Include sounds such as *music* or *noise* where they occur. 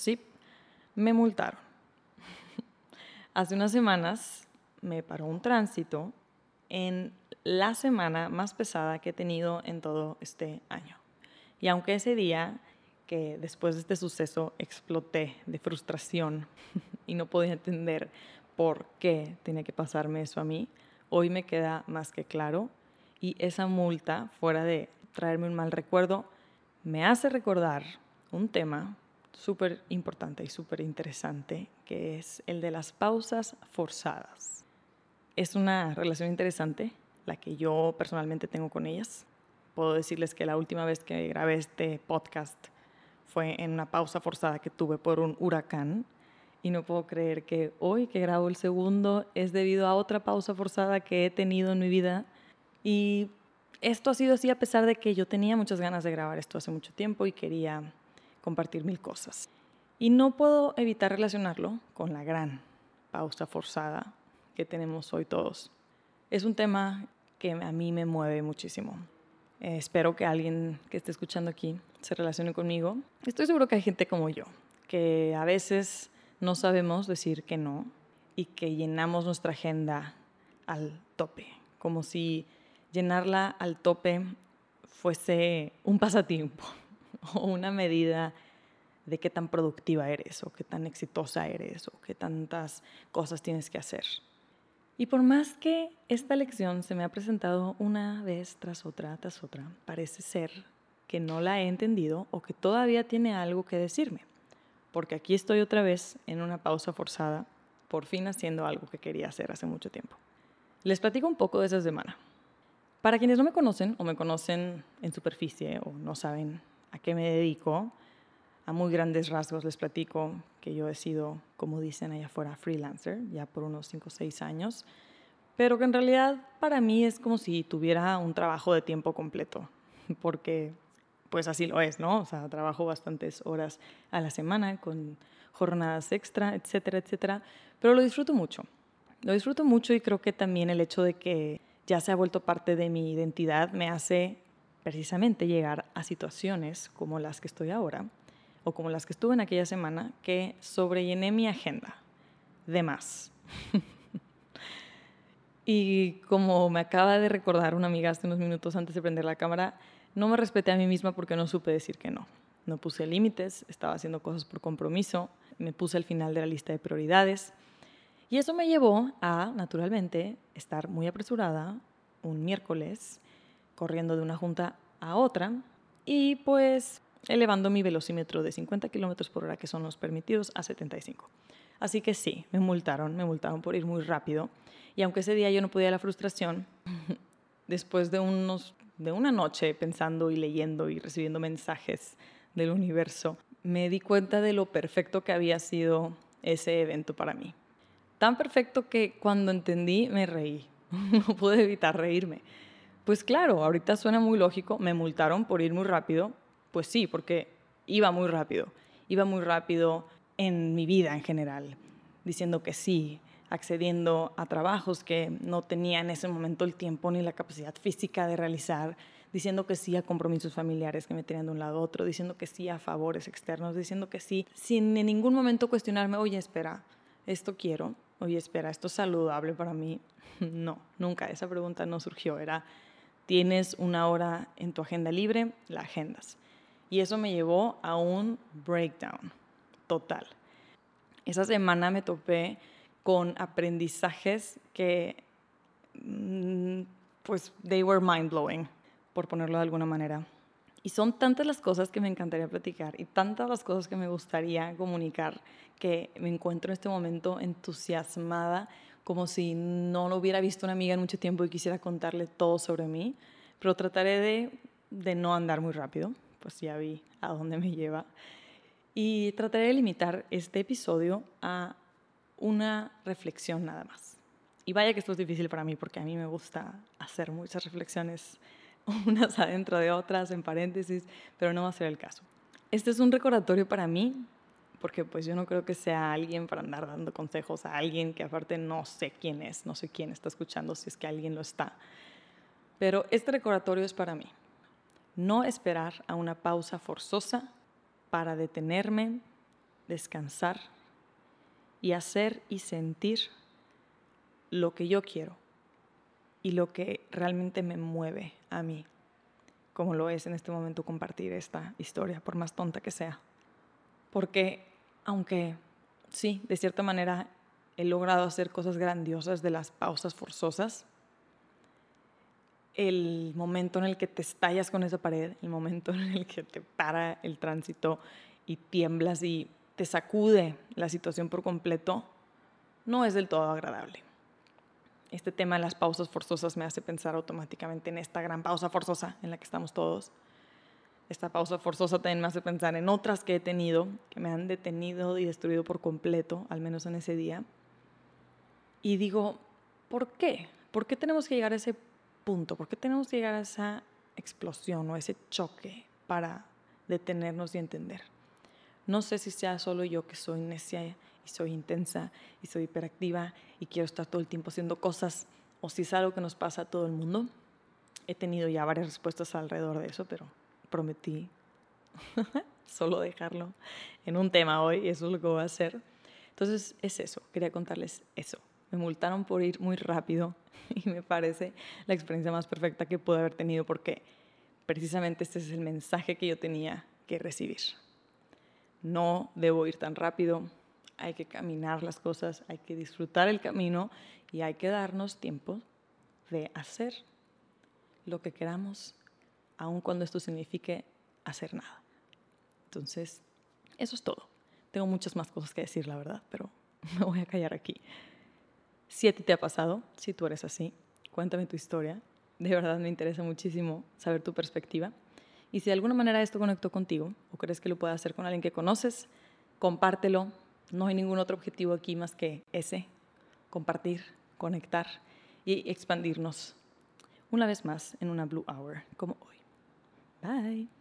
Sí, me multaron. *laughs* Hace unas semanas me paró un tránsito en la semana más pesada que he tenido en todo este año. Y aunque ese día que después de este suceso exploté de frustración *laughs* y no podía entender por qué tenía que pasarme eso a mí, hoy me queda más que claro y esa multa, fuera de traerme un mal recuerdo, me hace recordar un tema súper importante y súper interesante, que es el de las pausas forzadas. Es una relación interesante la que yo personalmente tengo con ellas. Puedo decirles que la última vez que grabé este podcast fue en una pausa forzada que tuve por un huracán y no puedo creer que hoy que grabo el segundo es debido a otra pausa forzada que he tenido en mi vida y esto ha sido así a pesar de que yo tenía muchas ganas de grabar esto hace mucho tiempo y quería compartir mil cosas. Y no puedo evitar relacionarlo con la gran pausa forzada que tenemos hoy todos. Es un tema que a mí me mueve muchísimo. Eh, espero que alguien que esté escuchando aquí se relacione conmigo. Estoy seguro que hay gente como yo, que a veces no sabemos decir que no y que llenamos nuestra agenda al tope, como si llenarla al tope fuese un *laughs* pasatiempo *laughs* o una medida de qué tan productiva eres o qué tan exitosa eres o qué tantas cosas tienes que hacer. Y por más que esta lección se me ha presentado una vez tras otra, tras otra, parece ser que no la he entendido o que todavía tiene algo que decirme. Porque aquí estoy otra vez en una pausa forzada, por fin haciendo algo que quería hacer hace mucho tiempo. Les platico un poco de esa semana. Para quienes no me conocen o me conocen en superficie o no saben a qué me dedico, a muy grandes rasgos les platico que yo he sido, como dicen allá afuera, freelancer ya por unos 5 o 6 años, pero que en realidad para mí es como si tuviera un trabajo de tiempo completo, *laughs* porque pues así lo es, ¿no? O sea, trabajo bastantes horas a la semana con jornadas extra, etcétera, etcétera, pero lo disfruto mucho. Lo disfruto mucho y creo que también el hecho de que ya se ha vuelto parte de mi identidad, me hace precisamente llegar a situaciones como las que estoy ahora o como las que estuve en aquella semana que sobrellené mi agenda de más. *laughs* y como me acaba de recordar una amiga hace unos minutos antes de prender la cámara, no me respeté a mí misma porque no supe decir que no. No puse límites, estaba haciendo cosas por compromiso, me puse al final de la lista de prioridades y eso me llevó a, naturalmente, estar muy apresurada un miércoles, corriendo de una junta a otra y pues elevando mi velocímetro de 50 kilómetros por hora, que son los permitidos, a 75. Así que sí, me multaron, me multaron por ir muy rápido. Y aunque ese día yo no podía la frustración, *laughs* después de, unos, de una noche pensando y leyendo y recibiendo mensajes del universo, me di cuenta de lo perfecto que había sido ese evento para mí. Tan perfecto que cuando entendí me reí. *laughs* no pude evitar reírme. Pues claro, ahorita suena muy lógico, me multaron por ir muy rápido. Pues sí, porque iba muy rápido. Iba muy rápido en mi vida en general, diciendo que sí, accediendo a trabajos que no tenía en ese momento el tiempo ni la capacidad física de realizar, diciendo que sí a compromisos familiares que me tenían de un lado a otro, diciendo que sí a favores externos, diciendo que sí, sin en ningún momento cuestionarme, oye, espera, esto quiero, oye, espera, esto es saludable para mí. *laughs* No, nunca, esa pregunta no surgió. Era, tienes una hora en tu agenda libre, la agendas. Y eso me llevó a un breakdown total. Esa semana me topé con aprendizajes que, mm, pues, they were mind blowing, por ponerlo de alguna manera. Y son tantas las cosas que me encantaría platicar y tantas las cosas que me gustaría comunicar que me encuentro en este momento entusiasmada, como si no lo hubiera visto una amiga en mucho tiempo y quisiera contarle todo sobre mí, pero trataré de, de no andar muy rápido, pues ya vi a dónde me lleva, y trataré de limitar este episodio a una reflexión nada más. Y vaya que esto es difícil para mí porque a mí me gusta hacer muchas reflexiones *laughs* unas adentro de otras, en paréntesis, pero no va a ser el caso. Este es un recordatorio para mí, porque pues yo no creo que sea alguien para andar dando consejos a alguien que aparte no sé quién es, no sé quién está escuchando, si es que alguien lo está. Pero este recordatorio es para mí. No esperar a una pausa forzosa para detenerme, descansar y hacer y sentir lo que yo quiero y lo que realmente me mueve a mí, como lo es en este momento compartir esta historia, por más tonta que sea. Porque aunque sí, de cierta manera he logrado hacer cosas grandiosas de las pausas forzosas, el momento en el que te estallas con esa pared, el momento en el que te para el tránsito y tiemblas y te sacude la situación por completo, no es del todo agradable. Este tema de las pausas forzosas me hace pensar automáticamente en esta gran pausa forzosa en la que estamos todos. Esta pausa forzosa también me hace pensar en otras que he tenido, que me han detenido y destruido por completo, al menos en ese día. Y digo, ¿por qué? ¿Por qué tenemos que llegar a ese punto? ¿Por qué tenemos que llegar a esa explosión o ese choque para detenernos y entender? No sé si sea solo yo que soy necia y soy intensa y soy hiperactiva y quiero estar todo el tiempo haciendo cosas o si es algo que nos pasa a todo el mundo. He tenido ya varias respuestas alrededor de eso, pero prometí *laughs* solo dejarlo en un tema hoy y eso es lo que voy a hacer. Entonces es eso, quería contarles eso. Me multaron por ir muy rápido *laughs* y me parece la experiencia más perfecta que pude haber tenido porque precisamente este es el mensaje que yo tenía que recibir. No debo ir tan rápido, hay que caminar las cosas, hay que disfrutar el camino y hay que darnos tiempo de hacer lo que queramos, aun cuando esto signifique hacer nada. Entonces, eso es todo. Tengo muchas más cosas que decir, la verdad, pero *laughs* me voy a callar aquí. Si a ti te ha pasado, si tú eres así, cuéntame tu historia. De verdad me interesa muchísimo saber tu perspectiva. Y si de alguna manera esto conectó contigo o crees que lo puedes hacer con alguien que conoces, compártelo. No hay ningún otro objetivo aquí más que ese, compartir, conectar y expandirnos una vez más en una Blue Hour como hoy. Bye.